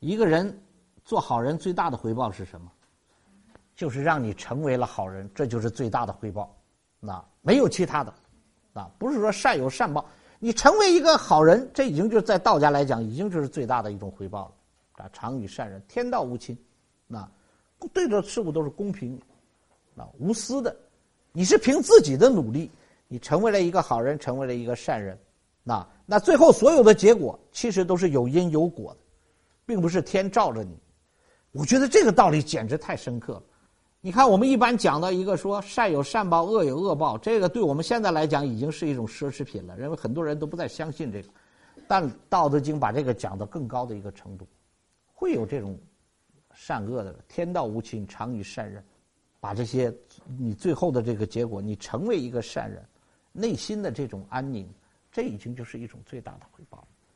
一个人做好人最大的回报是什么？就是让你成为了好人，这就是最大的回报。那没有其他的，啊，不是说善有善报，你成为一个好人，这已经就是在道家来讲，已经就是最大的一种回报了。啊，常与善人，天道无亲，那对的事物都是公平，啊，无私的。你是凭自己的努力，你成为了一个好人，成为了一个善人，那那最后所有的结果其实都是有因有果的，并不是天照着你。我觉得这个道理简直太深刻了。你看，我们一般讲到一个说善有善报，恶有恶报，这个对我们现在来讲已经是一种奢侈品了，认为很多人都不再相信这个。但《道德经》把这个讲到更高的一个程度，会有这种善恶的天道无情，常与善人，把这些你最后的这个结果，你成为一个善人，内心的这种安宁，这已经就是一种最大的回报。